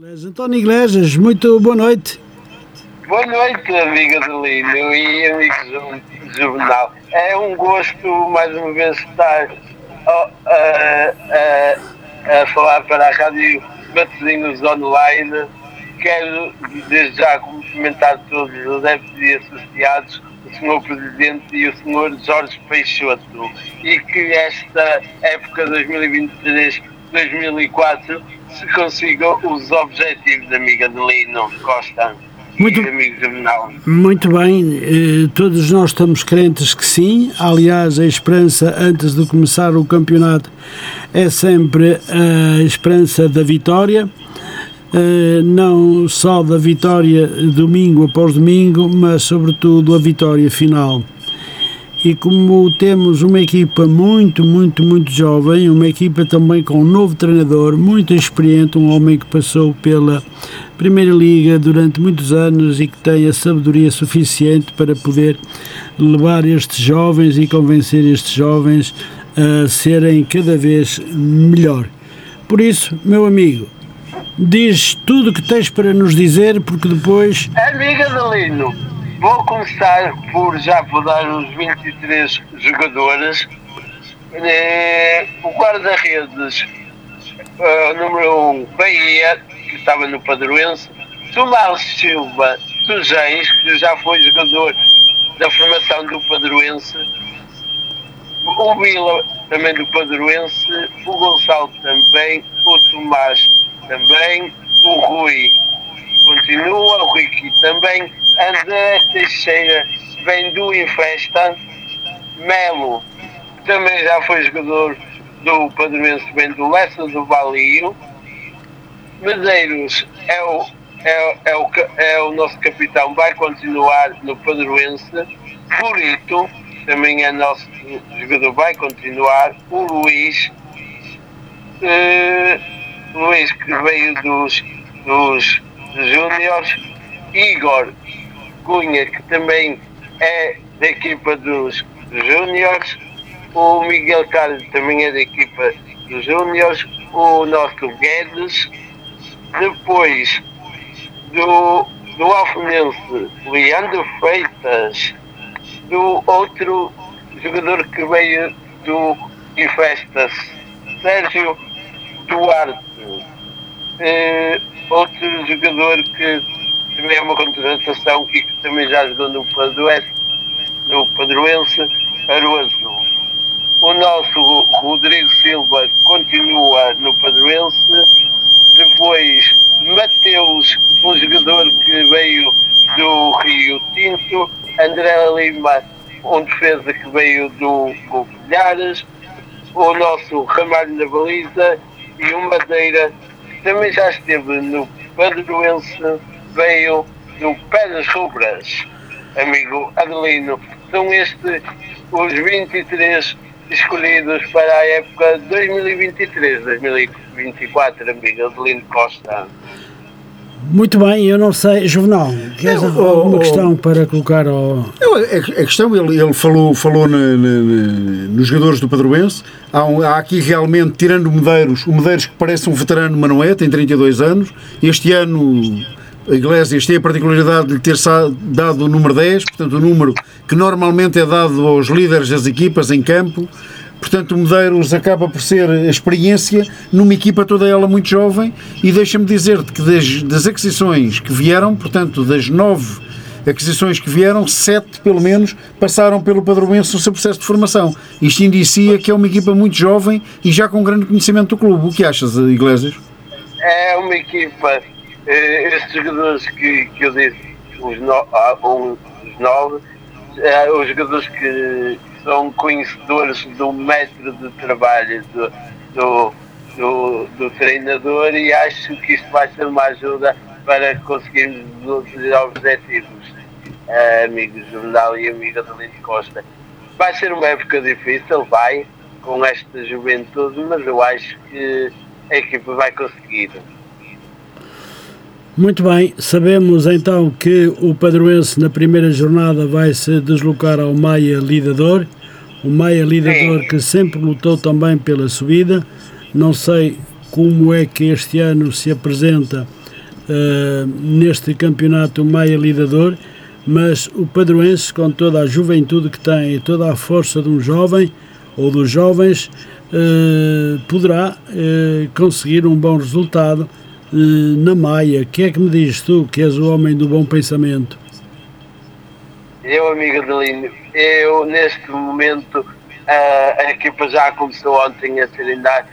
António Iglesias, muito boa noite. Boa noite, amiga do Lino e amigo Juvenal. É um gosto, mais uma vez, estar a, a, a, a falar para a Rádio Matosinhos Online. Quero, desde já, cumprimentar todos os adeptos e associados, o Sr. Presidente e o Sr. Jorge Peixoto, e que esta época 2023-2004 se consigam os objetivos, amiga de Lino Costa. Muito, muito bem, eh, todos nós estamos crentes que sim. Aliás, a esperança antes de começar o campeonato é sempre a esperança da vitória. Eh, não só da vitória domingo após domingo, mas sobretudo a vitória final. E como temos uma equipa muito, muito, muito jovem, uma equipa também com um novo treinador, muito experiente, um homem que passou pela Primeira Liga durante muitos anos e que tem a sabedoria suficiente para poder levar estes jovens e convencer estes jovens a serem cada vez melhor. Por isso, meu amigo, diz tudo o que tens para nos dizer, porque depois. Amiga Dalino, vou começar por já vou dar os 23 jogadores. É, o guarda-redes, uh, número 1, um, Bahia, que estava no Padroense, Tomás Silva Tujães, que já foi jogador da formação do Padroense, o Vila também do Padroense, o Gonçalo também, o Tomás também, o Rui continua, o Ricky também, André Teixeira vem do Infesta, Melo também já foi jogador do Padroense, vem do Lessa do Valio, Medeiros é o, é, é, o, é o nosso capitão, vai continuar no Padroense. Burito também é nosso jogador, vai continuar. O Luís, uh, Luís que veio dos, dos Júniores. Igor Cunha, que também é da equipa dos Júniores. O Miguel Carlos também é da equipa dos Júniores. O nosso Guedes depois do, do Alfenense, Leandro Freitas, do outro jogador que veio do Infestas, Sérgio Duarte, eh, outro jogador que também é uma contratação que também já jogou no Padroense, no Padroense Aroso. O nosso Rodrigo Silva continua no Padroense depois Mateus, um jogador que veio do Rio Tinto, André Lima, um defesa que veio do Golfilhares, o nosso Ramalho na Baliza e o Madeira, também já esteve no Padroense, veio do Pedras Rubras, amigo Adelino. São estes os 23 escolhidos para a época 2023-2024, amigo Adelino Costa. Muito bem, eu não sei, Juvenal, queres eu, alguma oh, questão para colocar ao... Eu, a, a, questão, ele, ele falou, falou na, na, na, nos jogadores do Padroense, há, um, há, aqui realmente, tirando o Medeiros, o Medeiros que parece um veterano, mas não é, tem 32 anos, este ano a Iglesias tem a particularidade de lhe ter dado o número 10, portanto o número que normalmente é dado aos líderes das equipas em campo, Portanto, o Medeiros acaba por ser a experiência numa equipa toda ela muito jovem e deixa-me dizer-te que das, das, aquisições que vieram, portanto, das nove aquisições que vieram, sete pelo menos passaram pelo Padroense no seu processo de formação. Isto indicia que é uma equipa muito jovem e já com grande conhecimento do clube. O que achas, Iglesias? É uma equipa, eh, estes jogadores que, que eu disse, os, no, ah, os nove, é, os jogadores que são conhecedores do método de trabalho do, do, do, do treinador e acho que isto vai ser uma ajuda para conseguirmos os objetivos, uh, amigos jornal e amiga da Costa. Vai ser uma época difícil, vai, com esta juventude, mas eu acho que a equipa vai conseguir. Muito bem, sabemos então que o Padroense na primeira jornada vai se deslocar ao Maia Lidador o Maia Lidador que sempre lutou também pela subida. Não sei como é que este ano se apresenta uh, neste campeonato Maia Lidador, mas o padroense, com toda a juventude que tem e toda a força de um jovem ou dos jovens, uh, poderá uh, conseguir um bom resultado na Maia. O que é que me dizes tu, que és o homem do bom pensamento? Eu, amigo Adelino, eu neste momento a equipa já começou ontem a treinar.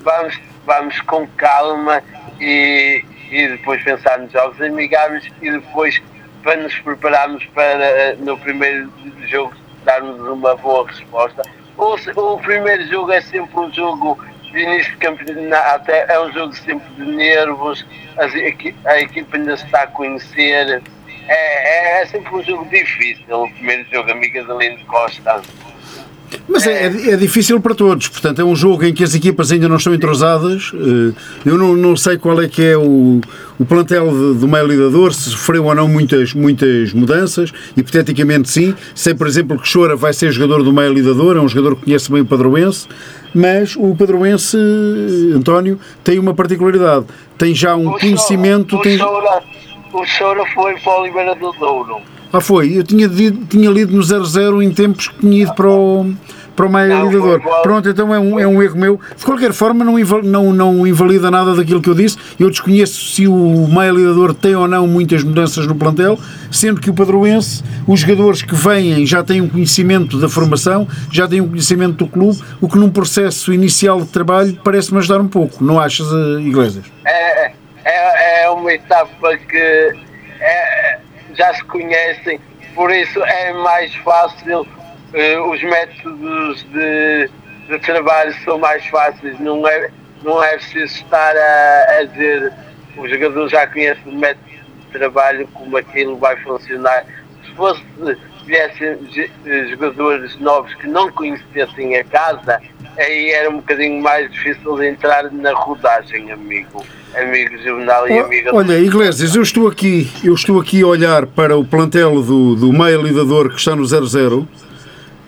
Vamos, vamos com calma e, e depois pensar nos jogos amigáveis e depois para nos prepararmos para no primeiro jogo darmos uma boa resposta. O, o primeiro jogo é sempre um jogo de início de campeonato, é um jogo sempre de nervos, a, a equipa ainda se está a conhecer. É, é, é, sempre um jogo difícil, o primeiro jogo, amiga de Lindo Costa. Mas é, é, é, difícil para todos, portanto é um jogo em que as equipas ainda não estão entrosadas. Eh, eu não, não sei qual é que é o, o plantel do meio lidador, se sofreu ou não muitas, muitas mudanças, hipoteticamente sim. Sei, por exemplo, que Chora vai ser jogador do meio lidador, é um jogador que conhece bem o padroense, mas o padroense, António, tem uma particularidade, tem já um o conhecimento... O, tem... Chora, o Chora foi para o Oliveira do Douro ah, foi. Eu tinha, tinha lido no 00 em tempos que tinha ido para o, para o Maia Lidador. Pronto, então é um, é um erro meu. De qualquer forma, não, não, não invalida nada daquilo que eu disse. Eu desconheço se o Maia Lidador tem ou não muitas mudanças no plantel, sendo que o Padroense, os jogadores que vêm já têm um conhecimento da formação, já têm um conhecimento do clube, o que num processo inicial de trabalho parece-me ajudar um pouco. Não achas, uh, Iglesias? É, é, é uma etapa que. É, já se conhecem, por isso é mais fácil, uh, os métodos de, de, trabalho são mais fáceis, não é, não é preciso estar a, a dizer o jogador já conhece o método de trabalho, como aquilo vai funcionar. Se fosse viessem jogadores novos que não conhecessem a casa, aí era um bocadinho mais difícil entrar na rodagem, amigo. Amigo Juvenal e amiga. Olha, Iglesias, eu estou aqui, eu estou aqui a olhar para o plantel do, do meio lidador que está no 00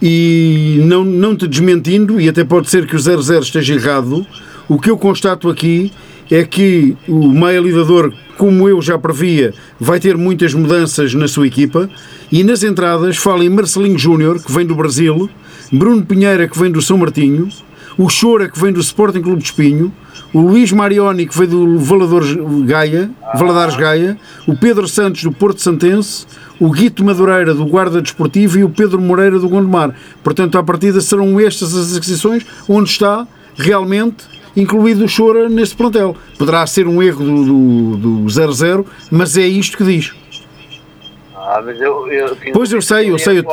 e não, não te desmentindo, e até pode ser que o 00 esteja errado, o que eu constato aqui é que o meio lidador, como eu já previa, vai ter muitas mudanças na sua equipa e nas entradas fala em Marcelinho Júnior, que vem do Brasil, Bruno Pinheira, que vem do São Martinho, o Chora, que vem do Sporting Clube de Espinho, o Luís Marioni, que veio do Valadores Gaia, Valadares Gaia, o Pedro Santos, do Porto Santense, o Guito Madureira, do Guarda Desportivo e o Pedro Moreira, do Gondomar. Portanto, à partida serão estas as aquisições onde está realmente incluído o Chora neste plantel. Poderá ser um erro do, do, do 0-0, mas é isto que diz. Ah, mas eu, eu, pois eu sei, eu sei. Eu,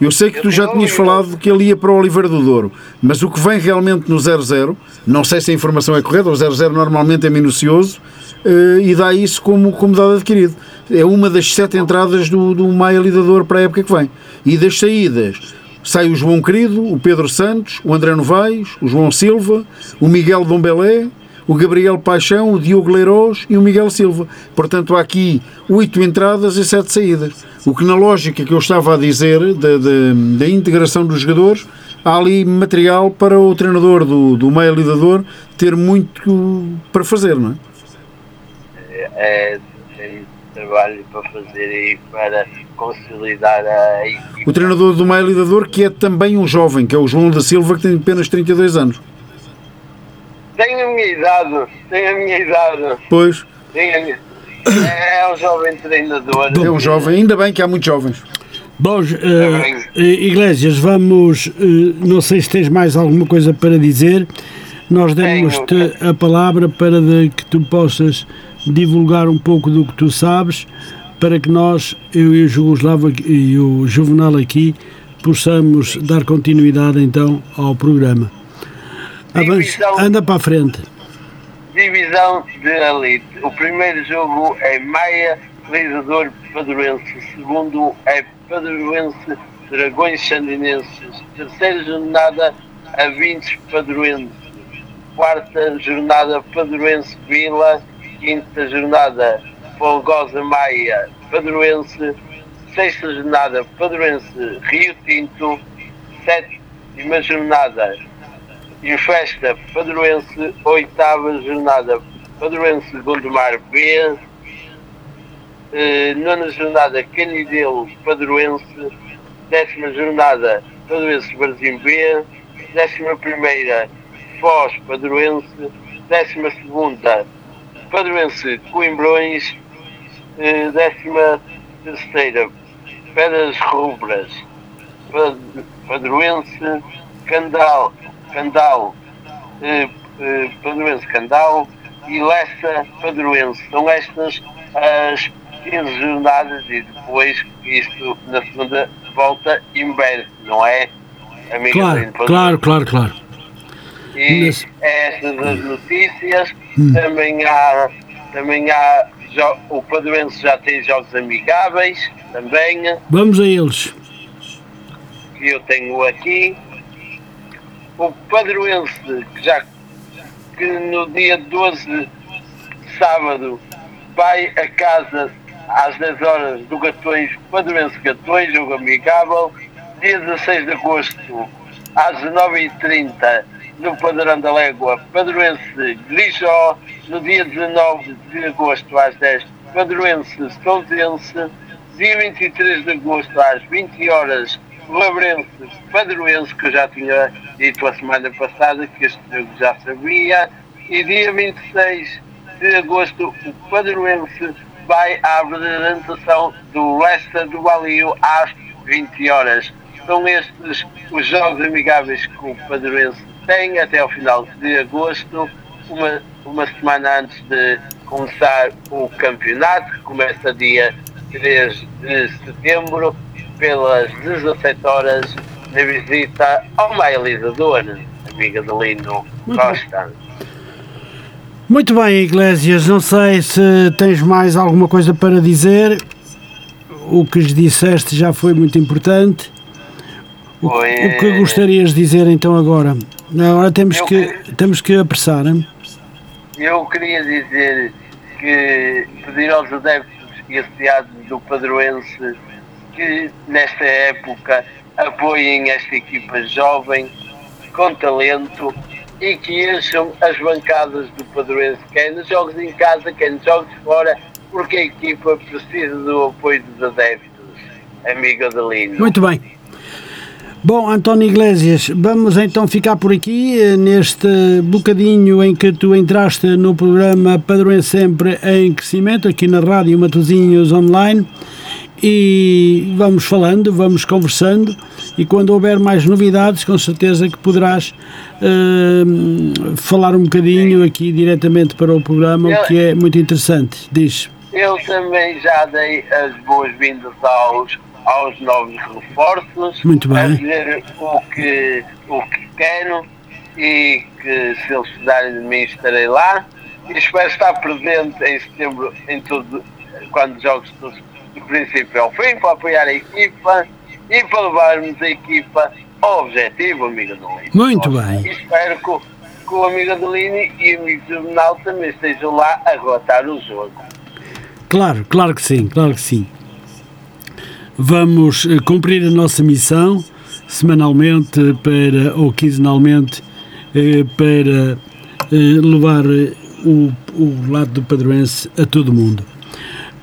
eu sei que tu já tinhas falado que ele ia para o Oliveira do Douro, mas o que vem realmente no 00, não sei se a informação é correta, o 00 normalmente é minucioso uh, e dá isso como, como dado adquirido. É uma das sete entradas do, do Maia Lidador para a época que vem. E das saídas, sai o João Querido, o Pedro Santos, o André Novaes, o João Silva, o Miguel Dom Belé, o Gabriel Paixão, o Diogo Leiroz e o Miguel Silva. Portanto, há aqui oito entradas e sete saídas. O que, na lógica que eu estava a dizer da, da, da integração dos jogadores, há ali material para o treinador do, do meio lidador ter muito para fazer, não é? É, tem trabalho para fazer e para consolidar a equipe. O treinador do meio lidador, que é também um jovem, que é o João da Silva, que tem apenas 32 anos. Tem a minha idade, tem a minha idade. Pois. Tem a minha... É um jovem treinador. É um jovem, ainda bem que há muitos jovens. Bom, uh, Iglesias, vamos. Uh, não sei se tens mais alguma coisa para dizer. Nós demos-te a palavra para que tu possas divulgar um pouco do que tu sabes, para que nós, eu e o Jugoslavo e o Juvenal aqui, possamos dar continuidade então ao programa. Anda para a frente. Divisão de elite. O primeiro jogo é Maia, Lidador Padroense. Segundo é Padroense Dragões Sandinenses. Terceira jornada, a 20 Padroense. Quarta jornada, Padroense Vila. Quinta jornada, Folgosa Maia, Padroense. Sexta jornada, Padroense Rio Tinto. Sétima jornada, e festa padroense, oitava jornada. Padroense Gondomar B, uh, nona jornada Canidelo Padroense, décima jornada Padroense Varzim B, décima primeira Foz Padroense, décima segunda Padroense Coimbrões, uh, décima terceira Pedras Rubras, Padroense, Candal, Candal, eh, eh, Padroense, Candal e Lessa Padroense. São estas as 15 jornadas e depois isto na segunda volta inverte, não é? Amiga claro, claro, claro, claro. E Mas... estas as notícias, hum. também há, também há o Padroense já tem jogos amigáveis também. Vamos a eles. Que eu tenho aqui. O Padroense, que já que no dia 12 sábado vai a casa às 10 horas do Gatões, Padroense Gatões, jogo amigável. Dia 16 de agosto, às 19h30, no Padrão da Légua, Padroense Grijó. No dia 19 de agosto, às 10 Padroense Sousense. Dia 23 de agosto, às 20 horas, Labrense Padroense, que eu já tinha dito a semana passada, que este jogo já sabia. E dia 26 de agosto, o Padroense vai à apresentação do Lesta do Valio às 20 horas. São estes os jogos amigáveis que o Padroense tem até ao final de agosto, uma, uma semana antes de começar o campeonato, que começa dia 3 de setembro, pelas 17 horas, na visita ao Mailizador, amiga de Lino Costa. Muito bem, Iglesias, não sei se tens mais alguma coisa para dizer. O que disseste já foi muito importante. O, o que gostarias de dizer então agora? Agora temos, que, temos que apressar. Hein? Eu queria dizer que pedir aos adeptos e associados do Padroense que nesta época apoiem esta equipa jovem, com talento e que encham as bancadas do Padroense, quer nos jogos em casa, quer nos jogos fora, porque a equipa precisa do apoio dos adeptos, amigo Adelino. Muito bem. Bom, António Iglesias, vamos então ficar por aqui eh, neste bocadinho em que tu entraste no programa Padroense Sempre em Crescimento, aqui na Rádio Matozinhos Online e vamos falando, vamos conversando e quando houver mais novidades, com certeza que poderás uh, falar um bocadinho aqui diretamente para o programa, eu, o que é muito interessante. Diz. Eu também já dei as boas-vindas aos, aos novos reforços, muito bem. a dizer o que, o que quero e que se eles precisarem de mim estarei lá e espero estar presente em setembro em tudo, quando os jogos todos do princípio ao fim, para apoiar a equipa e para levarmos a equipa ao objetivo, amiga do Lini. Muito bem. E espero que, que o amigo Adelini e o amigo Jornal também estejam lá a relatar o jogo. Claro, claro que sim, claro que sim. Vamos eh, cumprir a nossa missão semanalmente para, ou quinzenalmente eh, para eh, levar o, o lado do padroense a todo mundo.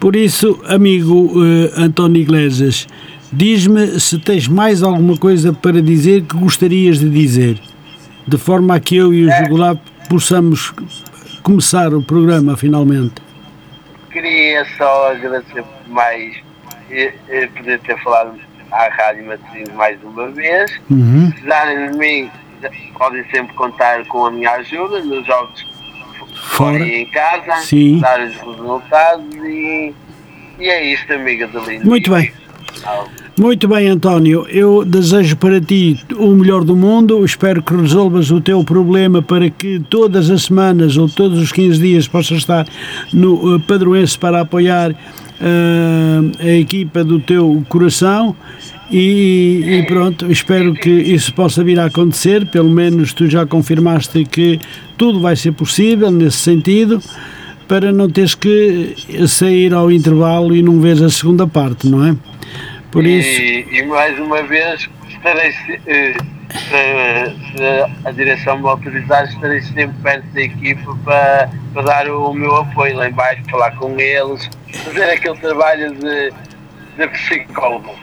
Por isso, amigo uh, António Iglesias, diz-me se tens mais alguma coisa para dizer que gostarias de dizer, de forma a que eu e o é. Jugolá possamos começar o programa finalmente. Queria só agradecer mais e, e poder ter falado à Rádio Matosinhos mais uma vez. Uhum. Se precisarem de mim, podem sempre contar com a minha ajuda nos jogos fora em casa, Sim. dar os resultados e, e é isto, amiga do Lindo. Muito bem. Muito bem, António. Eu desejo para ti o melhor do mundo. Espero que resolvas o teu problema para que todas as semanas ou todos os 15 dias possas estar no uh, Padroense para apoiar uh, a equipa do teu coração e, e, pronto, espero que isso possa vir a acontecer. Pelo menos tu já confirmaste que tudo vai ser possível nesse sentido, para não teres que sair ao intervalo e não vês a segunda parte, não é? Por isso. E, e mais uma vez estarei. Se, se a direção me autorizar, estarei sempre perto da equipa para, para dar o meu apoio lá embaixo, falar com eles, fazer aquele trabalho de, de psicólogo.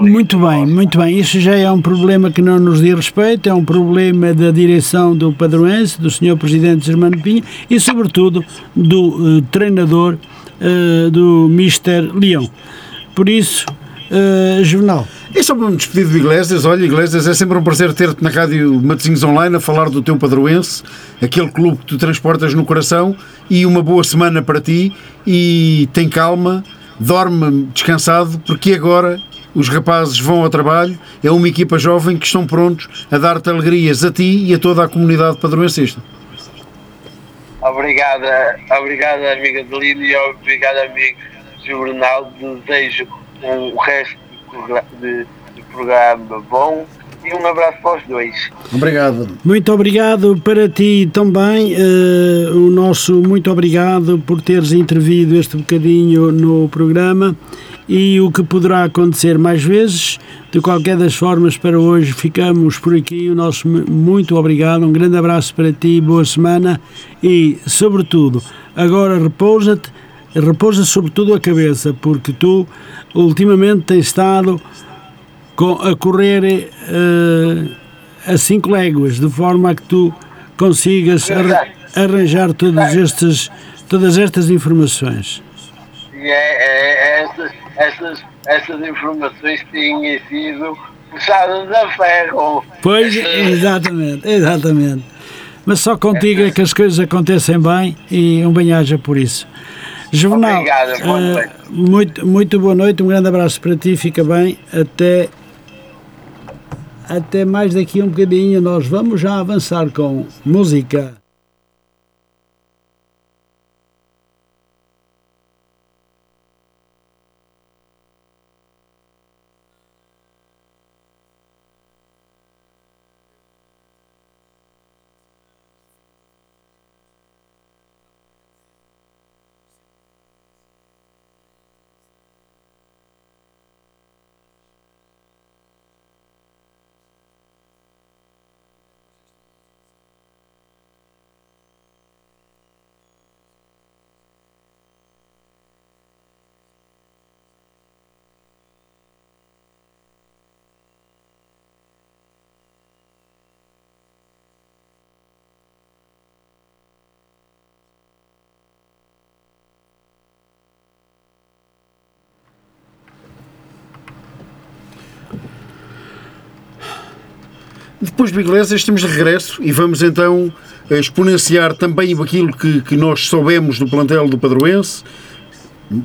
Muito bem, muito bem. Isso já é um problema que não nos diz respeito, é um problema da direção do padroense, do Sr. Presidente Germano Pinho e, sobretudo, do uh, treinador uh, do Mister Leão. Por isso, uh, Jornal. E só para me despedir do Iglesias, olha, Iglesias, é sempre um prazer ter-te na Rádio Matosinhos Online a falar do teu padroense, aquele clube que tu transportas no coração, e uma boa semana para ti, e tem calma, dorme descansado, porque agora os rapazes vão ao trabalho, é uma equipa jovem que estão prontos a dar-te alegrias a ti e a toda a comunidade padroencista. Obrigada, obrigada amiga Delino e obrigado amigo Jornal, desejo o resto de programa bom e um abraço para os dois. Obrigado. Muito obrigado para ti também. Uh, o nosso muito obrigado por teres intervido este bocadinho no programa e o que poderá acontecer mais vezes. De qualquer das formas, para hoje ficamos por aqui. O nosso muito obrigado, um grande abraço para ti, boa semana e, sobretudo, agora repousa-te, repousa sobretudo a cabeça, porque tu ultimamente tens estado a correr uh, a 5 léguas, de forma a que tu consigas arranjar todos estes, todas estas informações. É, é, é, essas, essas, essas informações têm sido puxadas a ferro. Pois, exatamente, exatamente. Mas só contigo é que as coisas acontecem bem e um bem-aja por isso. Jornal, uh, muito, muito boa noite, um grande abraço para ti, fica bem, até até mais daqui um bocadinho nós vamos já avançar com música. Depois do Iglesias estamos de regresso e vamos então exponenciar também aquilo que, que nós soubemos do plantel do Padroense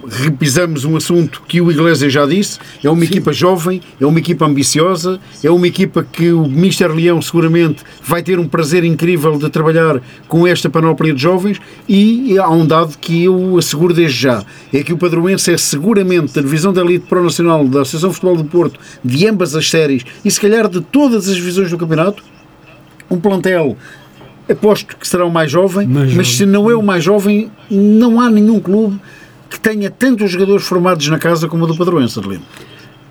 repisamos um assunto que o Iglesias já disse, é uma Sim. equipa jovem, é uma equipa ambiciosa, é uma equipa que o Mister Leão seguramente vai ter um prazer incrível de trabalhar com esta panóplia de jovens e há um dado que eu asseguro desde já, é que o Padroense é seguramente da divisão da elite pro nacional da Associação de Futebol do Porto, de ambas as séries e se calhar de todas as divisões do campeonato, um plantel aposto que será o mais jovem, mais mas jovem. se não é o mais jovem, não há nenhum clube que tenha tantos jogadores formados na casa como o do Padroense, Adelino.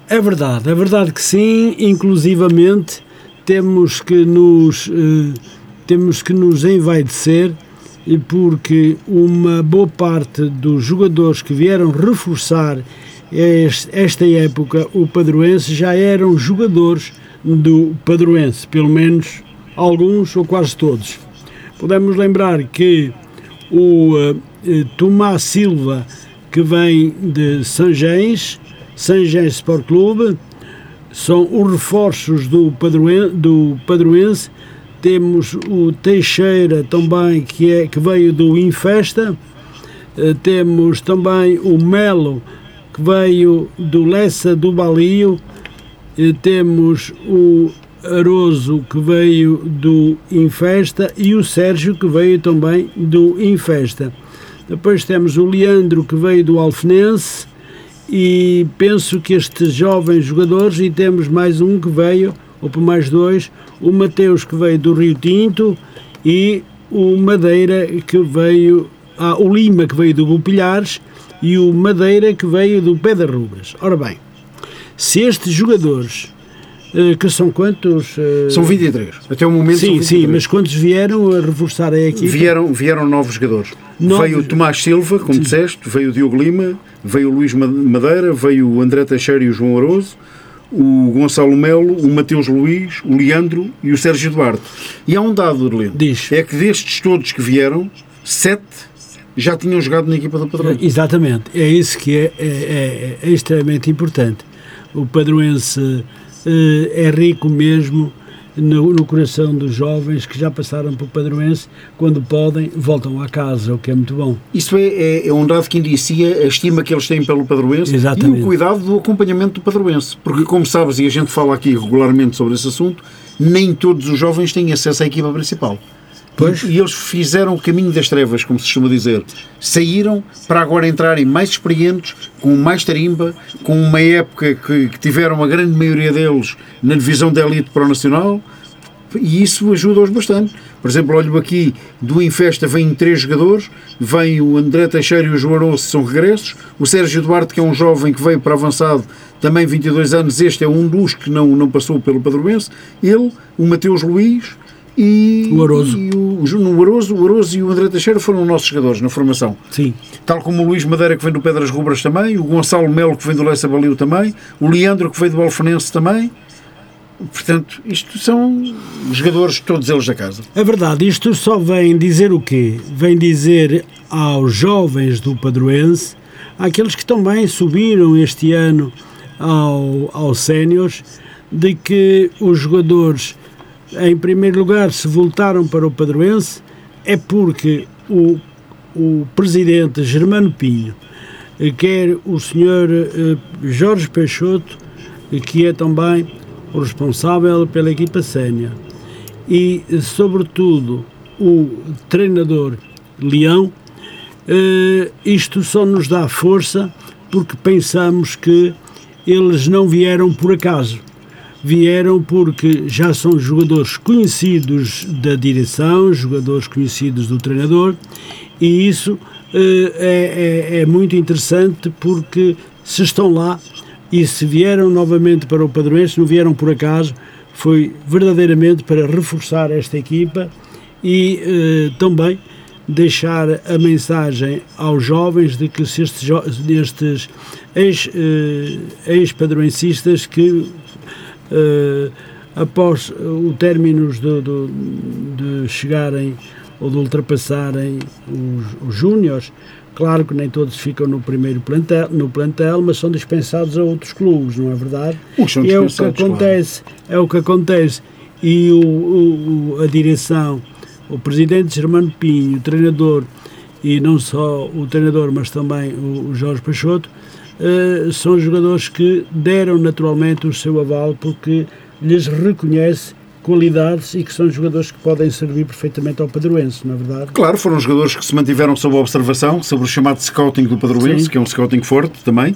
É verdade, é verdade que sim, inclusivamente temos que nos, eh, temos que nos envaidecer porque uma boa parte dos jogadores que vieram reforçar esta época o Padroense já eram jogadores do Padroense, pelo menos alguns ou quase todos. Podemos lembrar que o uh, Tomás Silva que vem de Sanjens, Sanjens Sport Clube, são os reforços do, padroen, do Padroense. Temos o Teixeira também, que, é, que veio do Infesta. Uh, temos também o Melo, que veio do Lessa do Balio. Temos o Aroso, que veio do Infesta. E o Sérgio, que veio também do Infesta. Depois temos o Leandro, que veio do Alfenense, e penso que estes jovens jogadores, e temos mais um que veio, ou por mais dois, o Mateus, que veio do Rio Tinto, e o Madeira, que veio, ah, o Lima, que veio do Bupilhares, e o Madeira, que veio do Pedra. Ora bem, se estes jogadores que são quantos? Uh... São 23. Até o momento Sim, sim, mas quantos vieram a reforçar a equipe? Vieram, vieram novos jogadores. Nove... Veio o Tomás Silva, como sim. disseste, veio o Diogo Lima, veio o Luís Madeira, veio o André Teixeira e o João Aroso, o Gonçalo Melo, o Mateus Luís, o Leandro e o Sérgio Duarte. E há um dado, Orlando. Diz. É que destes todos que vieram, sete já tinham jogado na equipa do Padrão. Exatamente. É isso que é, é, é, é extremamente importante. O padroense eh, é rico mesmo no, no, coração dos jovens que já passaram por Padroense, quando podem, voltam à casa, o que é muito bom. Isso é, é, é um dado que indicia a estima que eles têm pelo Padroense Exatamente. e o cuidado do acompanhamento do Padroense. Porque, como sabes, e a gente fala aqui regularmente sobre esse assunto, nem todos os jovens têm acesso à equipa principal. Pois. E eles fizeram o caminho das trevas, como se costuma dizer. Saíram para agora entrarem mais experientes, com mais tarimba, com uma época que, que tiveram a grande maioria deles na divisão da elite para o Nacional, e isso ajuda-os bastante. Por exemplo, olho aqui, do Infesta vêm três jogadores, vem o André Teixeira e o João Aroso, são regressos, o Sérgio Duarte, que é um jovem que veio para avançado, também 22 anos, este é um dos que não, não passou pelo Padroense, ele, o Mateus Luís, e o Aroso. E o, o, Aroso, o Aroso e o André Teixeira foram nossos jogadores na formação. Sim. Tal como o Luís Madeira, que vem do Pedras Rubras também, o Gonçalo Melo, que vem do Leça Baliu também, o Leandro, que veio do Alfenense também. Portanto, isto são jogadores, todos eles da casa. É verdade, isto só vem dizer o quê? Vem dizer aos jovens do Padroense, àqueles que também subiram este ano ao, aos séniores, de que os jogadores em primeiro lugar, se voltaram para o Padroense, é porque o, o presidente Germano Pinho, eh, quer o senhor eh, Jorge Peixoto, eh, que é também o responsável pela equipa sénior, e, sobretudo, o treinador Leão, isto só nos dá força porque pensamos que eles não vieram por acaso vieram porque já são jogadores conhecidos da direção, jogadores conhecidos do treinador, e isso uh, é, é, é, muito interessante porque se estão lá e se vieram novamente para o Padroense, não vieram por acaso, foi verdadeiramente para reforçar esta equipa e uh, também deixar a mensagem aos jovens de que se estes, estes eh, ex-padroencistas ex que após o término de, de, de, chegarem ou de ultrapassarem os, os júniores, claro que nem todos ficam no primeiro plantel, no plantel, mas são dispensados a outros clubes, não é verdade? E é o que acontece, claro. é o que acontece. E o, o, a direção, o presidente Germano Pinho, o treinador, e não só o treinador, mas também o, o Jorge Peixoto, uh, são jogadores que deram naturalmente o seu aval porque lhes reconhece qualidades e que são jogadores que podem servir perfeitamente ao Padroense, não é verdade? Claro, foram jogadores que se mantiveram sob observação, sobre o chamado scouting do Padroense, Sim. que é um scouting forte também,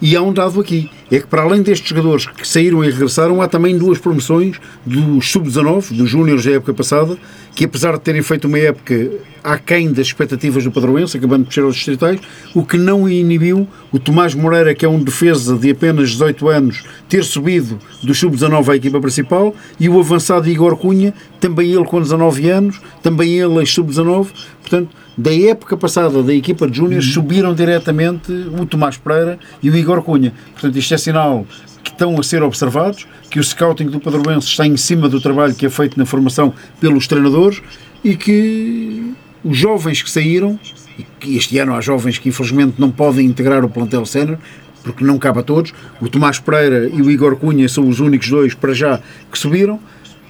e há um dado aqui, é que para além destes jogadores que saíram e regressaram, há também duas promoções dos sub-19, dos júniores da época passada, que apesar de terem feito uma época aquém das expectativas do Padroense, acabando de puxar aos distritais, o que não inibiu o Tomás Moreira, que é um defesa de apenas 18 anos, ter subido do sub-19 à equipa principal, e o avançado Igor Cunha, também ele com 19 anos, também ele sub-19, portanto, da época passada da equipa de júniores, subiram diretamente o Tomás Pereira e o Igor Cunha. Portanto, isto é sinal que estão a ser observados, que o scouting do Padroense está em cima do trabalho que é feito na formação pelos treinadores e que os jovens que saíram, e que este ano há jovens que infelizmente não podem integrar o plantel sénior, porque não cabe a todos, o Tomás Pereira e o Igor Cunha são os únicos dois para já que subiram,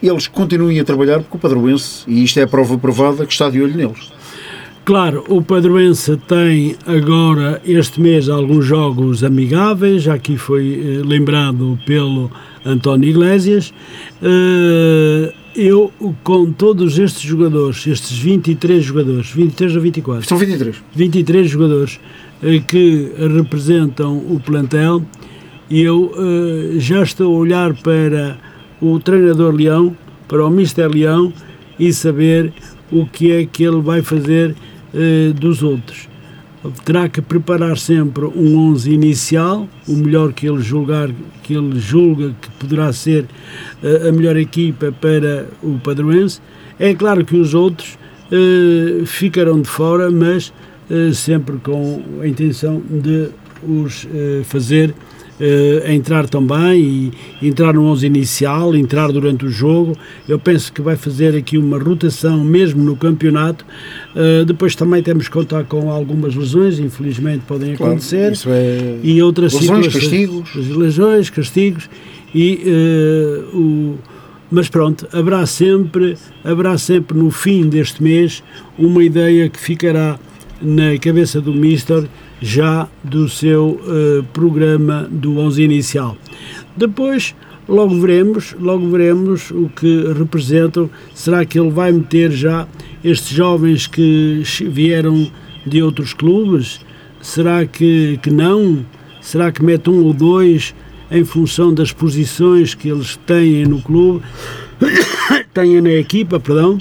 eles continuem a trabalhar porque o Padroense, e isto é a prova provada, que está de olho neles. Claro, o Padroense tem agora este mês alguns jogos amigáveis, aqui foi eh, lembrado pelo António Iglesias. Eh, eu, com todos estes jogadores, estes 23 jogadores, 23 ou 24? São 23. 23 jogadores eh, que representam o plantel, eu já estou a olhar para o treinador Leão, para o Mister Leão e saber o que é que ele vai fazer eh, dos outros. terá que preparar sempre um 11 inicial, o melhor que ele julgar, que ele julga que poderá ser uh, a melhor equipa para o Padroense. É claro que os outros uh, ficarão de fora, mas sempre com a intenção de os fazer uh, entrar também e entrar no 11 inicial, entrar durante o jogo. Eu penso que vai fazer aqui uma rotação mesmo no campeonato. Uh, depois também temos que contar com algumas lesões, infelizmente podem claro, acontecer. Isso é... E outras lesões, situações. castigos. Lesões, castigos. E uh, o mas pronto, haverá sempre, haverá sempre no fim deste mês uma ideia que ficará na cabeça do Mister já do seu uh, programa do 11 inicial. Depois, logo veremos, logo veremos o que representam. Será que ele vai meter já estes jovens que vieram de outros clubes? Será que, que não? Será que mete um ou dois em função das posições que eles têm no clube, têm na equipa, perdão?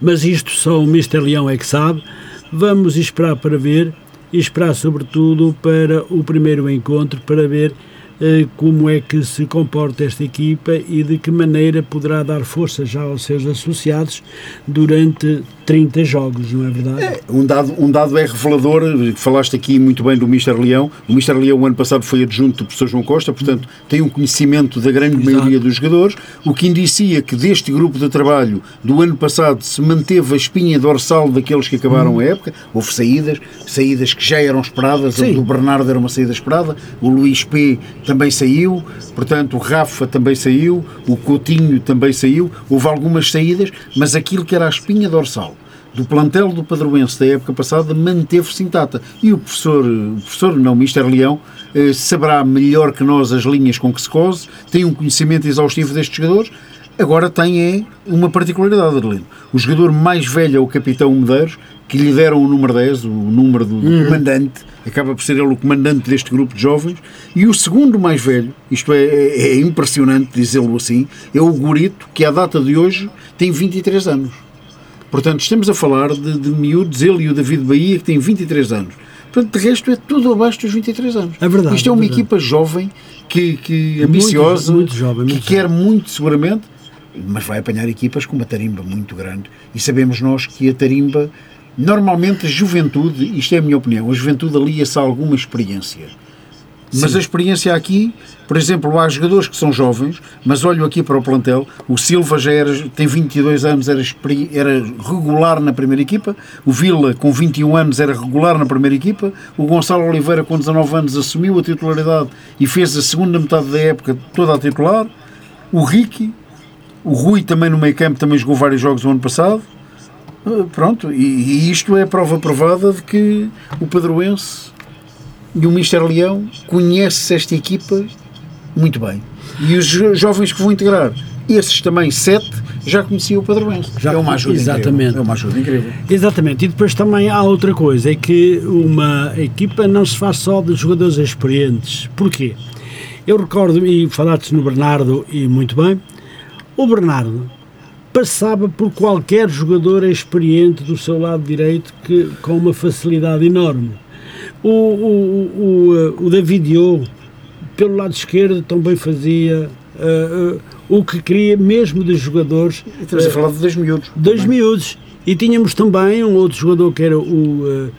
Mas isto só o Mister Leão é que sabe. Vamos esperar para ver e esperar, sobretudo, para o primeiro encontro para ver eh, como é que se comporta esta equipa e de que maneira poderá dar força já aos seus associados durante 30 jogos, não é verdade? É, um, dado, um dado é revelador, falaste aqui muito bem do Mister Leão. O Mister Leão, o ano passado, foi adjunto do professor João Costa, portanto, tem um conhecimento da grande Exato. maioria dos jogadores, o que indicia que deste grupo de trabalho do ano passado se manteve a espinha dorsal daqueles que acabaram hum. a época. Houve saídas, saídas que já eram esperadas. Sim. O do Bernardo era uma saída esperada, o Luís P também saiu, portanto o Rafa também saiu, o Coutinho também saiu, houve algumas saídas, mas aquilo que era a espinha dorsal do plantel do Padroense da época passada manteve-se intacta. E o professor, o professor não, Mister Leão, eh, saberá melhor que nós as linhas com que se cose, tem um conhecimento exaustivo destes jogadores, agora tem é uma particularidade, Adelino. O jogador mais velho é o capitão Medeiros, que lhe deram o número 10, o número do, do uhum. comandante, acaba por ser ele o comandante deste grupo de jovens, e o segundo mais velho, isto é, é, é impressionante dizê-lo assim, é o Gorito, que à data de hoje tem 23 anos. Portanto, estamos a falar de, de miúdos, ele e o David Bahia, que tem 23 anos. Portanto, de resto é tudo abaixo dos 23 anos. É verdade. Isto é uma é equipa jovem, que, que ambiciosa, muito, muito jovem, muito que jovem. quer muito seguramente, mas vai apanhar equipas com uma tarimba muito grande. E sabemos nós que a tarimba Normalmente a juventude, isto é a minha opinião, a juventude alia-se a alguma experiência. Mas Sim. a experiência aqui, por exemplo, há jogadores que são jovens, mas olho aqui para o plantel, o Silva já era, tem 22 anos, era, era regular na primeira equipa, o Vila com 21 anos era regular na primeira equipa, o Gonçalo Oliveira com 19 anos assumiu a titularidade e fez a segunda metade da época toda a titular, o Ricky, o Rui também no meio campo também jogou vários jogos no ano passado, Pronto, e, e isto é prova provada de que o Padroense e o Mister Leão conhece esta equipa muito bem. E os jovens que vão integrar, esses também, sete, já conheciam o Padroense. Já, é uma ajuda exatamente. incrível. É uma ajuda incrível. Exatamente. E depois também há outra coisa, é que uma equipa não se faz só de jogadores experientes. Porquê? Eu recordo, e falaste no Bernardo, e muito bem, o Bernardo passava por qualquer jogador experiente do seu lado direito que, com uma facilidade enorme. O, o, o, o David O, pelo lado esquerdo, também fazia uh, uh, o que queria, mesmo de jogadores. Estamos uh, a falar de dois miúdos. Dois miúdos. E tínhamos também um outro jogador que era o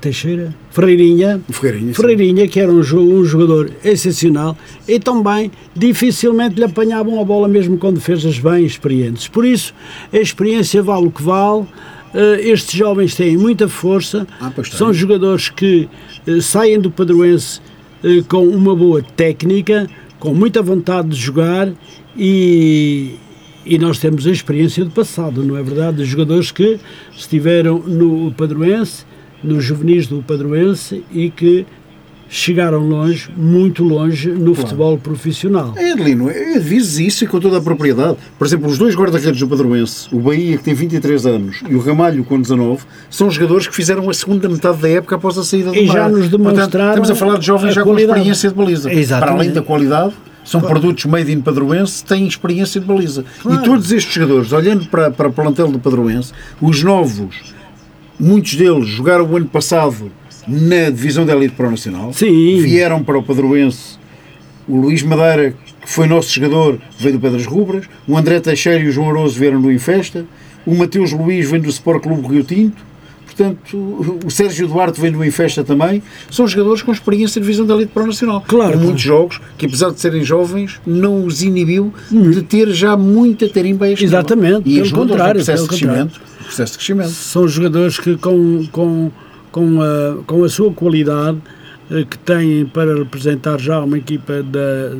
Teixeira, Ferreirinha, Ferreirinha, Ferreirinha que era um, um, jogador excepcional e também dificilmente lhe apanhavam a bola mesmo com defesas bem experientes. Por isso, a experiência vale o que vale. Uh, estes jovens têm muita força, ah, são jogadores que uh, saem do Padroense uh, com uma boa técnica, com muita vontade de jogar e, e nós temos a experiência do passado, não é verdade? De jogadores que estiveram no Padroense nos juvenis do Padroense e que chegaram longe, muito longe, no claro. futebol profissional. É, Adelino, dizes isso e com toda a propriedade. Por exemplo, os dois guarda-redes do Padroense, o Bahia, que tem 23 anos, e o Ramalho, com 19, são jogadores que fizeram a segunda metade da época após a saída do E já nos demonstraram Portanto, Estamos a falar de jovens já qualidade. com experiência de baliza. Exatamente. Para além da qualidade, são claro. produtos made in Padroense, têm experiência de baliza. Claro. E todos estes jogadores, olhando para, para o plantel do Padroense, os novos muitos deles jogaram o ano passado na divisão da Elite Pro Nacional. Sim. Vieram para o Padroense o Luís Madeira, que foi nosso jogador, veio do Pedras Rubras. O André Teixeira e o João Aroso vieram do Infesta. O Mateus Luís vem do Sport Clube Rio Tinto. Portanto, o Sérgio Duarte vem do Infesta também. São jogadores com experiência de divisão da Elite Pro Nacional. Claro. Com muitos jogos, que apesar de serem jovens, não os inibiu de ter já muita tarimba a. Exatamente, E pelo contrário, processo de pelo contrário. crescimento. o Processo de crescimento. São jogadores que com, com, com, a, com a sua qualidade eh, que têm para representar já uma equipa da,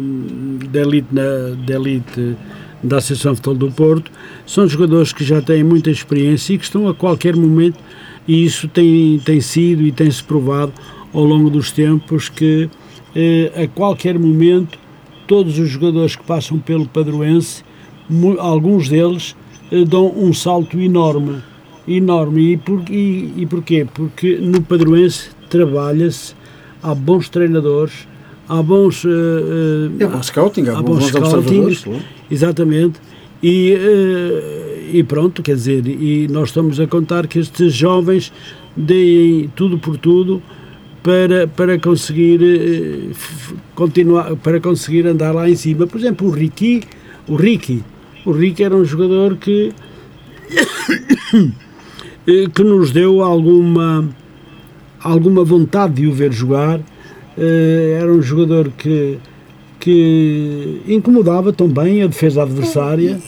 da, elite, na, da elite da Associação Futebol do Porto, são jogadores que já têm muita experiência e que estão a qualquer momento, e isso tem, tem sido e tem-se provado ao longo dos tempos, que eh, a qualquer momento todos os jogadores que passam pelo Padroense, alguns deles eh, dão um salto enorme. Enorme. E, por, e, e porquê? Porque no Padroense trabalha-se, há bons treinadores, há bons. eh, eh, É bom scouting, há há bons bons claro. exatamente. E, eh, e pronto, quer dizer, e nós estamos a contar que estes jovens deem tudo por tudo para, para conseguir continuar, para conseguir andar lá em cima. Por exemplo, o Ricky, o Ricky, o Ricky era um jogador que que nos deu alguma alguma vontade de o ver jogar. Eh, era um jogador que que incomodava também a defesa adversária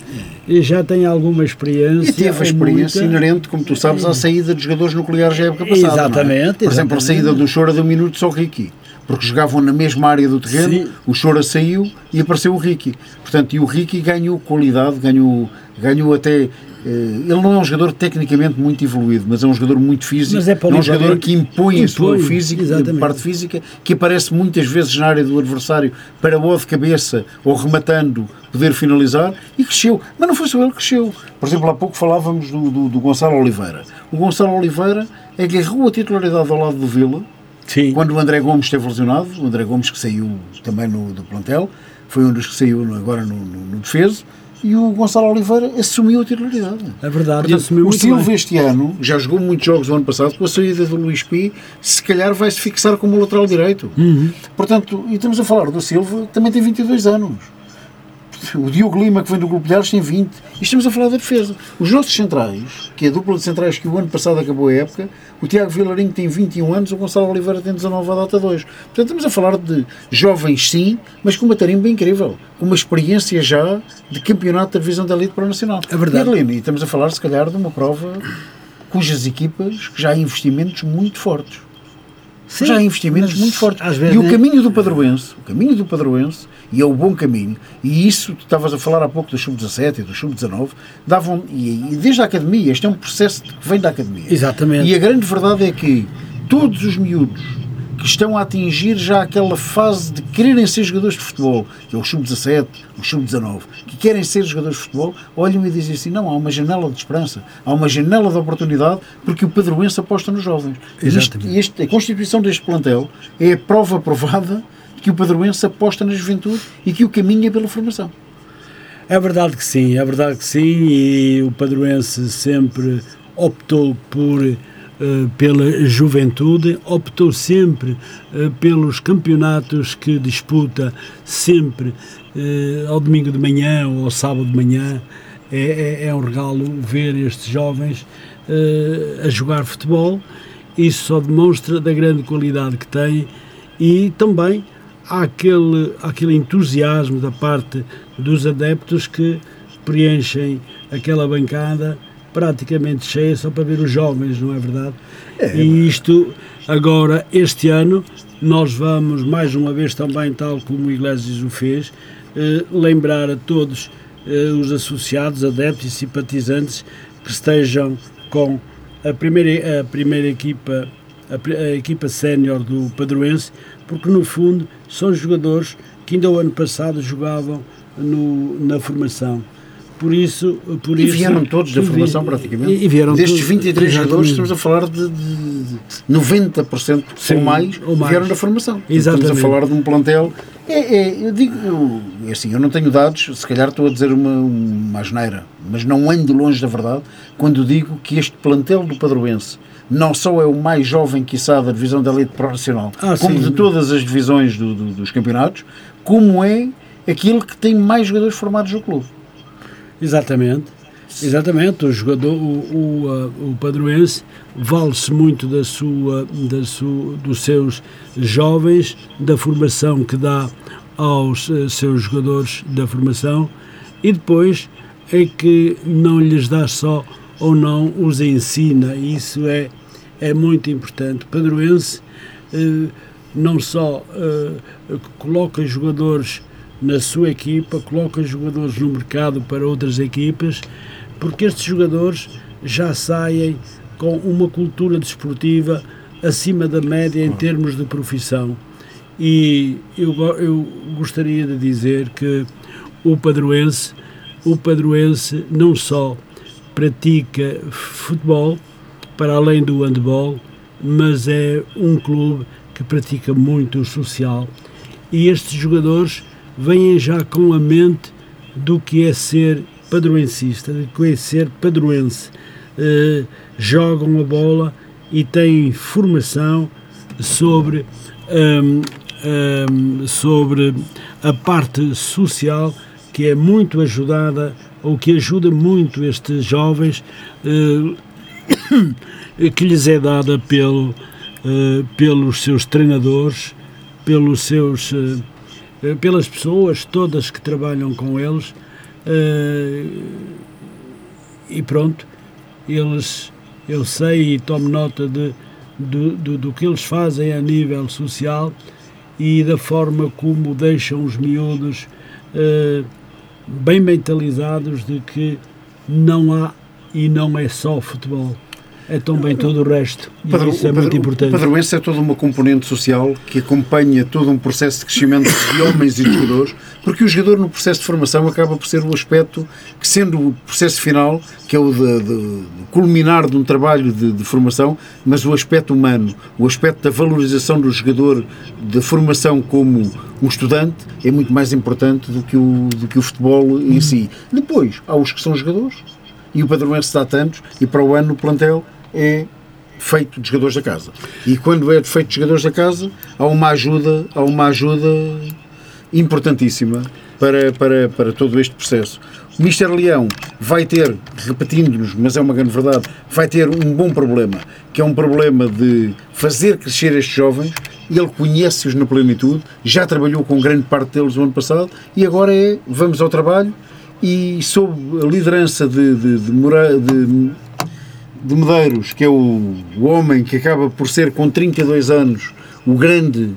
e já tem alguma experiência. E teve a ou experiência muita. inerente, como tu sabes, à saída de jogadores nucleares da época passada. é? Exatamente, Por exemplo, a exatamente. saída do Chora deu minutos ao Ricky. Porque jogavam na mesma área do terreno, Sim. o Chora saiu e apareceu o Ricky. Portanto, e o Ricky ganhou qualidade, ganhou, ganhou até. Eh, ele não é um jogador tecnicamente muito evoluído, mas é um jogador muito físico. Mas é um jogador que impõe, a sua Impõe, física, exatamente. parte física, que aparece muitas vezes na área do adversário para ou de cabeça ou rematando poder finalizar e cresceu. Mas não foi só ele que cresceu. Por exemplo, há pouco falávamos do, do, do Gonçalo Oliveira. O Gonçalo Oliveira agarrou a titularidade ao lado do Vila Sim. quando o André Gomes esteve lesionado. O André Gomes que saiu também no, do plantel, foi um dos que saiu agora no, no, no defeso. E o Gonçalo Oliveira assumiu a titularidade. É verdade, Portanto, assumiu o Silva bem. este ano já jogou muitos jogos do ano passado com a saída do Luís Pi, se calhar vai se fixar como lateral direito. Uhum. Portanto, e estamos a falar do Silva, também tem 22 anos. O Diogo Lima, que vem do Grupo de Ares, tem 20. E estamos a falar da defesa. Os nossos centrais, que é a dupla de centrais que o ano passado acabou a época, o Tiago Vilarinho tem 21 anos, o Gonçalo Oliveira tem 19 à data 2. Portanto, estamos a falar de jovens, sim, mas com uma tarimba incrível. Com uma experiência já de campeonato da divisão da Elite para o Nacional. É verdade. E, estamos a falar, se calhar, de uma prova cujas equipas já há investimentos muito fortes. Sim, já há investimentos muito fortes. e o nem- caminho do Padroense, o caminho do Padroense, e é o bom caminho, e isso, tu estavas a falar há pouco do Sub-17 e do Sub-19, davam, e, e desde a academia, este é um processo que vem da academia. Exatamente. E a grande verdade é que todos os miúdos que estão a atingir já aquela fase de quererem ser jogadores de futebol, que é o Sub-17, o Sub-19, que querem ser jogadores de futebol, olham e dizem assim, não, há uma janela de esperança, há uma janela de oportunidade, porque o Padroense aposta nos jovens. Exatamente. e este- a constituição deste plantel é a prova provada que o Padroense aposta na juventude e que o caminho é pela formação. É verdade que sim, é verdade que sim, e o Padroense sempre optou por eh, pela juventude, optou sempre eh, pelos campeonatos que disputa sempre eh, ao domingo de manhã ou ao sábado de manhã. É, é- é um regalo ver estes jovens a jogar futebol. Isso só demonstra da grande qualidade que têm e também há aquele, aquele entusiasmo da parte dos adeptos que preenchem aquela bancada praticamente cheia só para ver os jovens, não é verdade? e isto, agora, este ano, nós vamos mais uma vez também, tal como o Iglesias o fez, eh, lembrar a todos eh, os associados, adeptos e simpatizantes que estejam com a primeira, a primeira equipa, a, a equipa sénior do Padroense, porque no fundo são jogadores que ainda o ano passado jogavam no, na formação. por isso. Por e isso, vieram todos da formação, praticamente. E, vieram Destes todos, 23 exatamente. jogadores, estamos a falar de, de 90% Sim, ou, mais, ou mais. vieram da formação. Exatamente. Estamos a falar de um plantel. É, é, eu digo, eu, é assim, eu não tenho dados, se calhar estou a dizer uma, uma asneira, mas não ando longe da verdade quando digo que este plantel do Padroense não só é o mais jovem, quiçá, da divisão da elite profissional, Ah, como sim. de todas as divisões do- do- dos campeonatos, como é aquele que tem mais jogadores formados no clube. Exatamente. Exatamente, o jogador, o, o, uh, o padroense vale-se muito da sua, da sua, dos seus jovens, da formação que dá aos eh, seus jogadores da formação e depois é que não lhes dá só ou não os ensina, isso é, é muito importante. O padroense eh, não só eh, coloca jogadores na sua equipa, coloca jogadores no mercado para outras equipas, porque estes jogadores já saem com uma cultura desportiva acima da média em termos de profissão. E eu, eu gostaria de dizer que o padroense, o padroense não só pratica futebol, para além do handball, mas é um clube que pratica muito o social. E estes jogadores vêm já com a mente do que é ser padroencista, do que é ser padroense. Eh, jogam a bola e têm formação sobre, hum, hum, sobre a parte social que é muito ajudada ou que ajuda muito estes jovens eh, que lhes é dada pelo, eh, pelos seus treinadores, pelos seus, eh, pelas pessoas todas que trabalham com eles e pronto, eles, eu sei e tomo nota de, do, do, que eles fazem a nível social e da forma como deixam os miúdos eh, bem mentalizados de que não há e não é só futebol, é também todo o resto. E Padro- isso é muito importante. O padroense é toda uma componente social que acompanha todo um processo de crescimento de homens e de jogadores, porque o jogador no processo de formação acaba por ser o aspecto que, sendo o processo final, que é o de, de- de culminar de um trabalho de, de formação, mas o aspecto humano, o aspecto da valorização do jogador, da formação como um estudante, é muito mais importante do que o, do que o futebol em si. Depois, há os que são jogadores, e o padroense dá tantos, e para o ano o plantel é feito de jogadores da casa. E quando é feito de jogadores da casa, há uma ajuda, há uma ajuda importantíssima para, para, para todo este processo. O Mister Leão vai ter, repetindo-nos, mas é uma grande verdade, vai ter um bom problema, que é um problema de fazer crescer estes jovens. Ele conhece-os na plenitude, já trabalhou com grande parte deles no ano passado e agora é vamos ao trabalho e sob a liderança de, de, de, de de Medeiros, que é o, o homem que acaba por ser com 32 anos o grande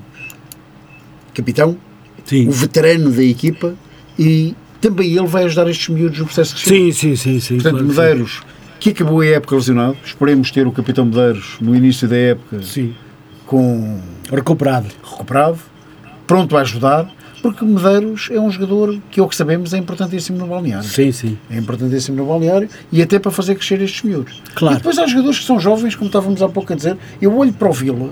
capitão, Sim. o veterano da equipa e também ele vai ajudar estes miúdos no processo de. Sim, sim, sim, sim. Portanto, claro. Medeiros, que acabou a época lesionado, esperemos ter o capitão Medeiros no início da época Sim. com Recuperado. recuperado, pronto a ajudar, porque Medeiros é um jogador que, o que sabemos, é importantíssimo no balneário. Sim, sim. É importantíssimo no balneário e até para fazer crescer estes miúdos. Claro. E depois há jogadores que são jovens, como estávamos há pouco a dizer. Eu olho para o Vila,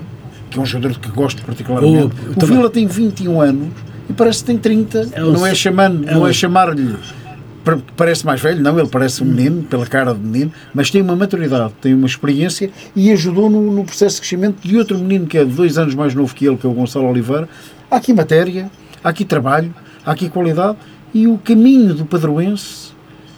que é um jogador que gosto particularmente. Oh, o também. Vila tem 21 anos e parece que tem 30. É um- não é, chamando, é não é chamar-lhe. pa- Parece mais velho, não, ele parece um menino, pela cara de menino, mas tem uma maturidade, tem uma experiência e ajudou no, no processo de crescimento de outro menino que é dois anos mais novo que ele, que é o Gonçalo Oliveira. Há aqui matéria, há aqui trabalho, há aqui qualidade e o caminho do padroense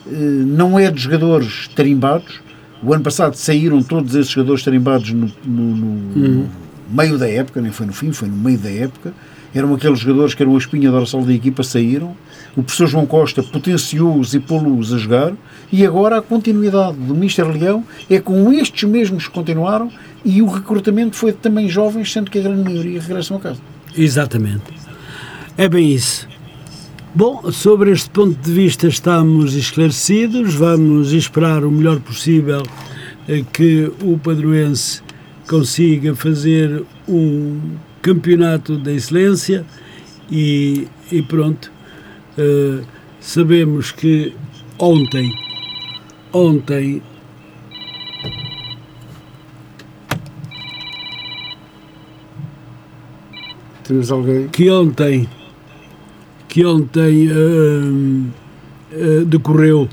eh, não é de jogadores tarimbados. O ano passado saíram todos esses jogadores tarimbados no, no- no meio da época, nem foi no fim, foi no meio da época. Eram aqueles jogadores que eram a espinha dorsal da equipa, saíram. O professor João Costa potenciou-os e pô-los a jogar. E agora a continuidade do Mister Leão é com estes mesmos que continuaram e o recrutamento foi também jovens, sendo que a grande maioria regressam a casa. Exatamente. É bem isso. Bom, sobre este ponto de vista estamos esclarecidos, vamos esperar o melhor possível eh, que o padroense consiga fazer um campeonato da excelência e, e pronto, eh, sabemos que ontem, ontem Temos alguém? que ontem que ontem hum, eh, decorreu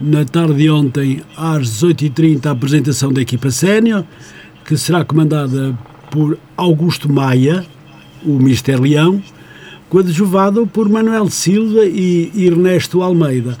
na tarde de ontem às 18h30 a apresentação da equipa sénior que será comandada por Augusto Maia, o Mister Leão, coadjuvado por Manuel Silva e Ernesto Almeida.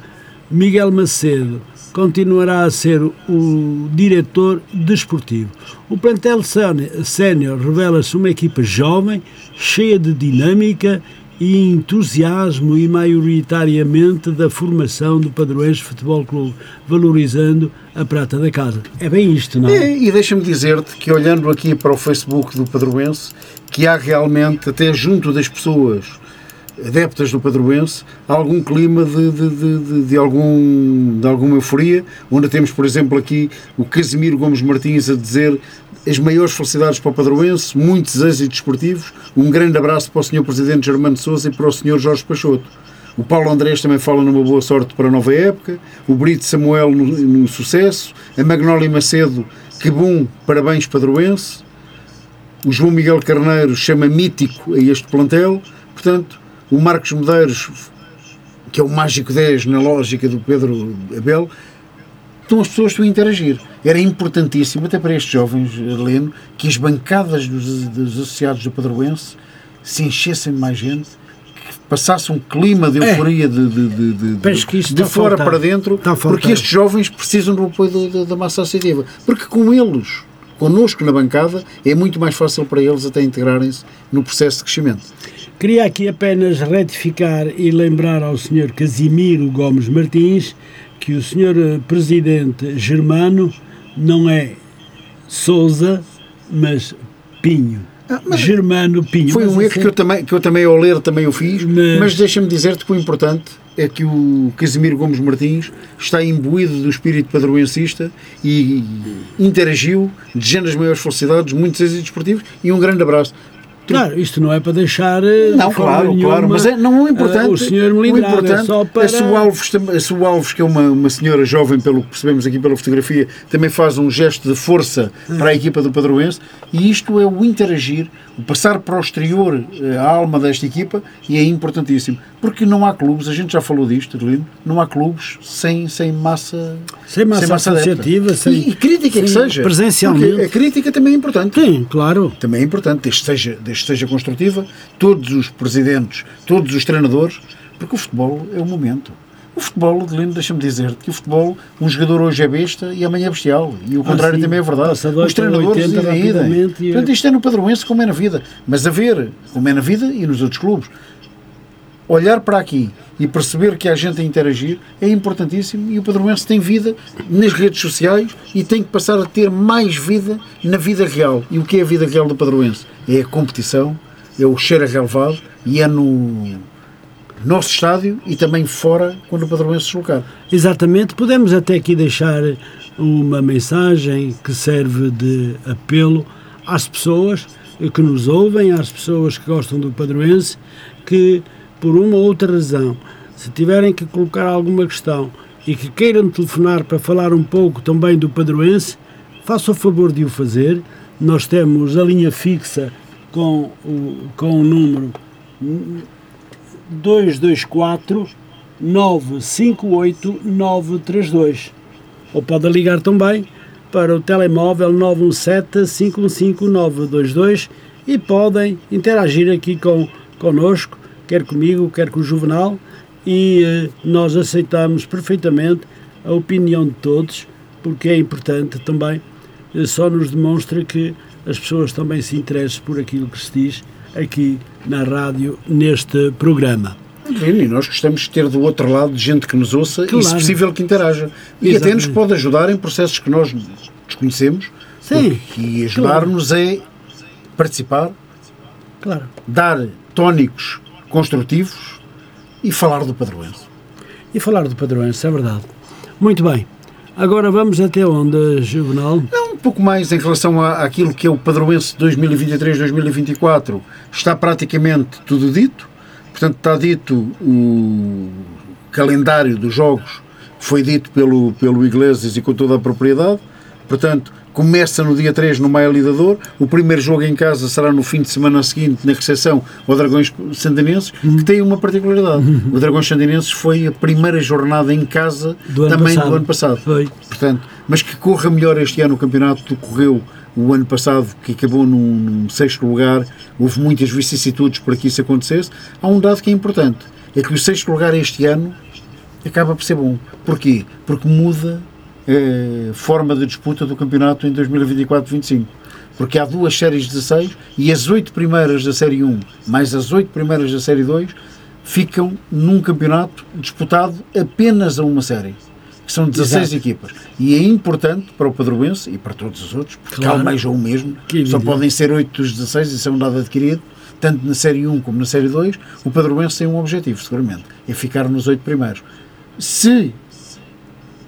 Miguel Macedo continuará a ser o diretor desportivo. O plantel sénior revela-se uma equipa jovem, cheia de dinâmica e entusiasmo e maioritariamente da formação do Padroense Futebol Clube, valorizando a prata da casa. É bem isto, não é e deixa-me dizer-te que olhando aqui para o Facebook do Padroense, que há realmente, até junto das pessoas adeptas do Padroense, algum clima de, de, de, de, algum, de alguma euforia, onde temos, por exemplo, aqui o Casimiro Gomes Martins a dizer as maiores felicidades para o Padroense, muitos êxitos esportivos, um grande abraço para o Sr. Presidente Germano Souza e para o Sr. Jorge Pachoto. O Paulo Andrés também fala numa boa sorte para a nova época, o Brito Samuel no, no sucesso, a Magnólia Macedo, que bom, parabéns Padroense, o João Miguel Carneiro chama mítico a este plantel, portanto, o Marcos Medeiros, que é o mágico 10 na lógica do Pedro Abel, então as pessoas estão a interagir. Era importantíssimo, até para estes jovens, Heleno, que as bancadas dos, dos associados do Padroense se enchessem de mais gente, que passasse um clima de é. euforia é. de, de, de, de, fora para dentro, porque estes jovens precisam do apoio da massa associativa. Porque com eles, connosco na bancada, é muito mais fácil para eles até integrarem-se no processo de crescimento. Queria aqui apenas retificar e lembrar ao Sr. Casimiro Gomes Martins que o Sr. Eh, Presidente Germano não é Souza, mas Pinho. Ah, Germano Pinho. Foi um erro assim, que, eu também, que eu também, ao ler, também o fiz, mas, mas deixa-me dizer-te que o importante é que o Casimiro Gomes Martins está imbuído do espírito padroencista e interagiu, desejando as maiores felicidades, muitos êxitos esportivos e um grande abraço. Claro, isto não é para deixar. Eh, não, claro, nenhuma, claro, mas é, não é importante. Uh, o senhor me o importante, é só para. A Sue Alves, a Sue Alves, que é uma, uma senhora jovem, pelo que percebemos aqui pela fotografia, também faz um gesto de força para a equipa do Padroense e isto é o interagir, o passar para o exterior eh, a alma desta equipa e é importantíssimo. Porque não há clubes, a gente já falou disto, Adelino, não há clubes sem, sem massa. Sem massa, sem massa associativa, sem, e, e crítica que seja. Presencialmente. a crítica também é importante. Sim, claro. Também é importante, desde seja, desde seja construtiva, todos os presidentes, todos os treinadores, porque o futebol é o momento. O futebol, Adelino, deixa-me dizer que o futebol, um jogador hoje é besta e amanhã é bestial. E o ah, contrário ah, também é verdade. Os treinadores dividem. Portanto, isto é no padroense como é na vida. Mas a ver, como é na vida e nos outros clubes, olhar para aqui e perceber que há gente a interagir é importantíssimo e o padroense tem vida nas redes sociais e tem que passar a ter mais vida na vida real. E o que é a vida real do padroense? É a competição, é o cheiro a relevado e é no nosso estádio e também fora quando o Padroense se deslocar. Exatamente, podemos até aqui deixar uma mensagem que serve de apelo às pessoas que nos ouvem, às pessoas que gostam do Padroense, que por uma ou outra razão, se tiverem que colocar alguma questão e que queiram telefonar para falar um pouco também do Padroense, façam o favor de o fazer. Nós temos a linha fixa com o, com o número 224 958 932. Ou pode ligar também para o telemóvel 917 515 922 e podem interagir aqui com, connosco, quer comigo, quer com o Juvenal, e eh, nós aceitamos perfeitamente a opinião de todos, porque é importante também, eh, só nos demonstra que as pessoas também se interessam por aquilo que se diz aqui na rádio, neste programa. E nós gostamos de ter do outro lado gente que nos ouça claro. e, se possível, que interaja. E Exatamente. até nos pode ajudar em processos que nós desconhecemos. Sim. E ajudar-nos claro. é participar, claro. dar tónicos construtivos e falar do padroense. E falar do padroense, é verdade. Muito bem. Agora vamos até onde, Juvenal? Não, pouco mais em relação à, àquilo que é o Padroense 2023-2024. Está praticamente tudo dito. Portanto, está dito o calendário dos jogos foi dito pelo, pelo Iglesias e com toda a propriedade. Portanto, começa no dia 3 no Maia Lidador. O primeiro jogo em casa será no fim de semana seguinte, na recepção ao Dragões Sandinenses, que tem uma particularidade. O Dragões Sandinenses foi a primeira jornada em casa Do ano também passado. do ano passado. Foi. Portanto, mas que corra melhor este ano o campeonato do que correu o ano passado, que acabou num, num sexto lugar. Houve muitas vicissitudes para que isso acontecesse. Há um dado que é importante: é que o sexto lugar este ano acaba por ser bom. Porquê? Porque muda a forma de disputa do campeonato em 2024-25. Porque há duas séries de 16 e as oito primeiras da Série 1 mais as oito primeiras da Série 2 ficam num campeonato disputado apenas a uma série. Que são 16 Exato. equipas. E é importante para o Padroense e para todos os outros, porque Claro. almejam o mesmo. Que Só podem ser 8 dos 16, isso é um dado adquirido. Tanto na Série 1 como na Série 2, o Padroense tem um objetivo, seguramente, é ficar nos 8 primeiros. Se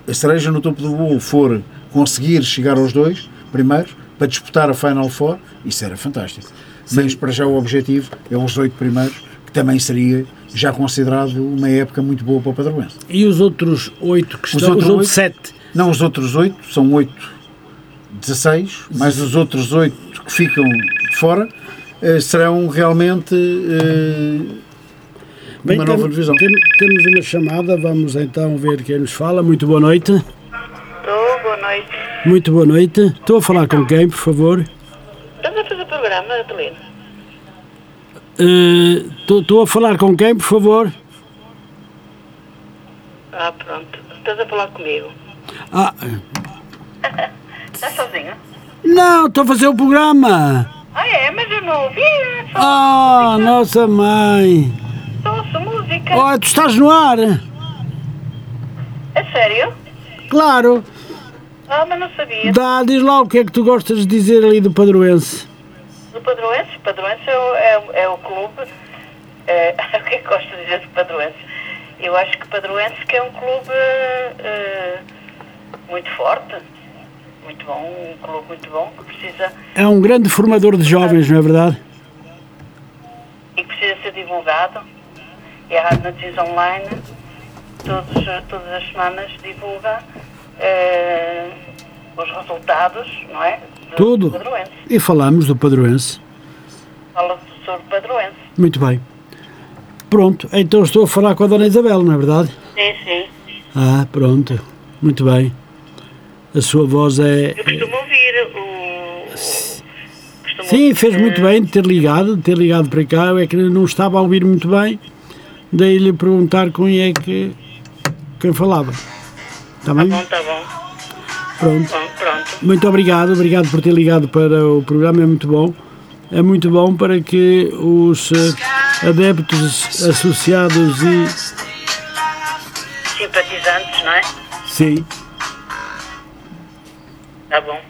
a cereja no topo do bolo for conseguir chegar aos dois primeiros para disputar a Final Four, isso era fantástico. Mas para já o objetivo é os oito primeiros, que também seria já considerado uma época muito boa para o Padroense. E os outros oito que Os estão, os outros sete. Não, os outros oito, são oito, 16, mais os outros oito que ficam fora, eh, serão realmente eh, Bem, uma nova divisão. tem- temos uma chamada, vamos então ver quem nos fala. Muito boa noite. Estou, boa noite. Muito boa noite. Estou a falar com quem, por favor? Estamos a fazer programa, Adelino? Eh, Estou estou a falar com quem, por favor? Ah, pronto. Estás a falar comigo. Ah, Estás sozinho? não, estou a fazer o programa. Ah, é? Mas eu não ouvi. Ah, nossa mãe. Oh, tu estás no ar? É sério? Claro. Ah, mas não sabia. Dá, diz lá o que é que tu gostas de dizer ali do Padroense. Do Padroense? Padroense é o, é, o- é o clube... É, o que é que gosto de dizer do Padroense? Eu acho que Padroense que é um clube eh, muito forte. Muito bom, um clube muito bom, que precisa... É um grande formador de jovens, não é verdade? e que precisa ser divulgado. E a Rádio Notícias Online, todos, todas as semanas, divulga eh, os resultados, não é? Do Tudo. Padroense. E falamos do Padroense. Fala sobre Padroense. Muito bem. Pronto, então estou a falar com a Dona Isabel, não é verdade? Sim, sim. Ah, pronto. Muito bem. A sua voz é. Eu costumo ouvir o. o costumo Sim, fez muito bem de ter ligado, de ter ligado para cá. Eu é que não estava a ouvir muito bem. Daí-lhe perguntar quem é que. quem falava. Está Tá bem? bom, tá bom. Pronto. Bom, pronto. Muito obrigado, obrigado por ter ligado para o programa, é muito bom. É muito bom para que os eh, adeptos associados e. Simpatizantes, não é? Sim. Tá bom.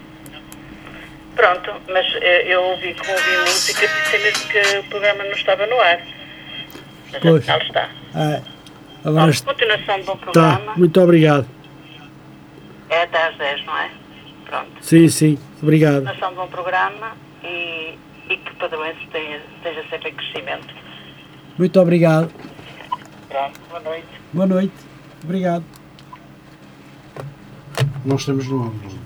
Pronto, mas eh, eu ouvi que ouvi música e pensei mesmo que o programa não estava no ar. Mas Pois. afinal está. Bom, agora está. continuação do bom programa. Muito obrigado. É até às 10, não é? Pronto. Sim, sim. Obrigado. Continuação de bom programa e, e que o Padroense tenha, esteja sempre em crescimento. Muito obrigado. Pronto, boa noite. Boa noite. Obrigado. Nós estamos no ar.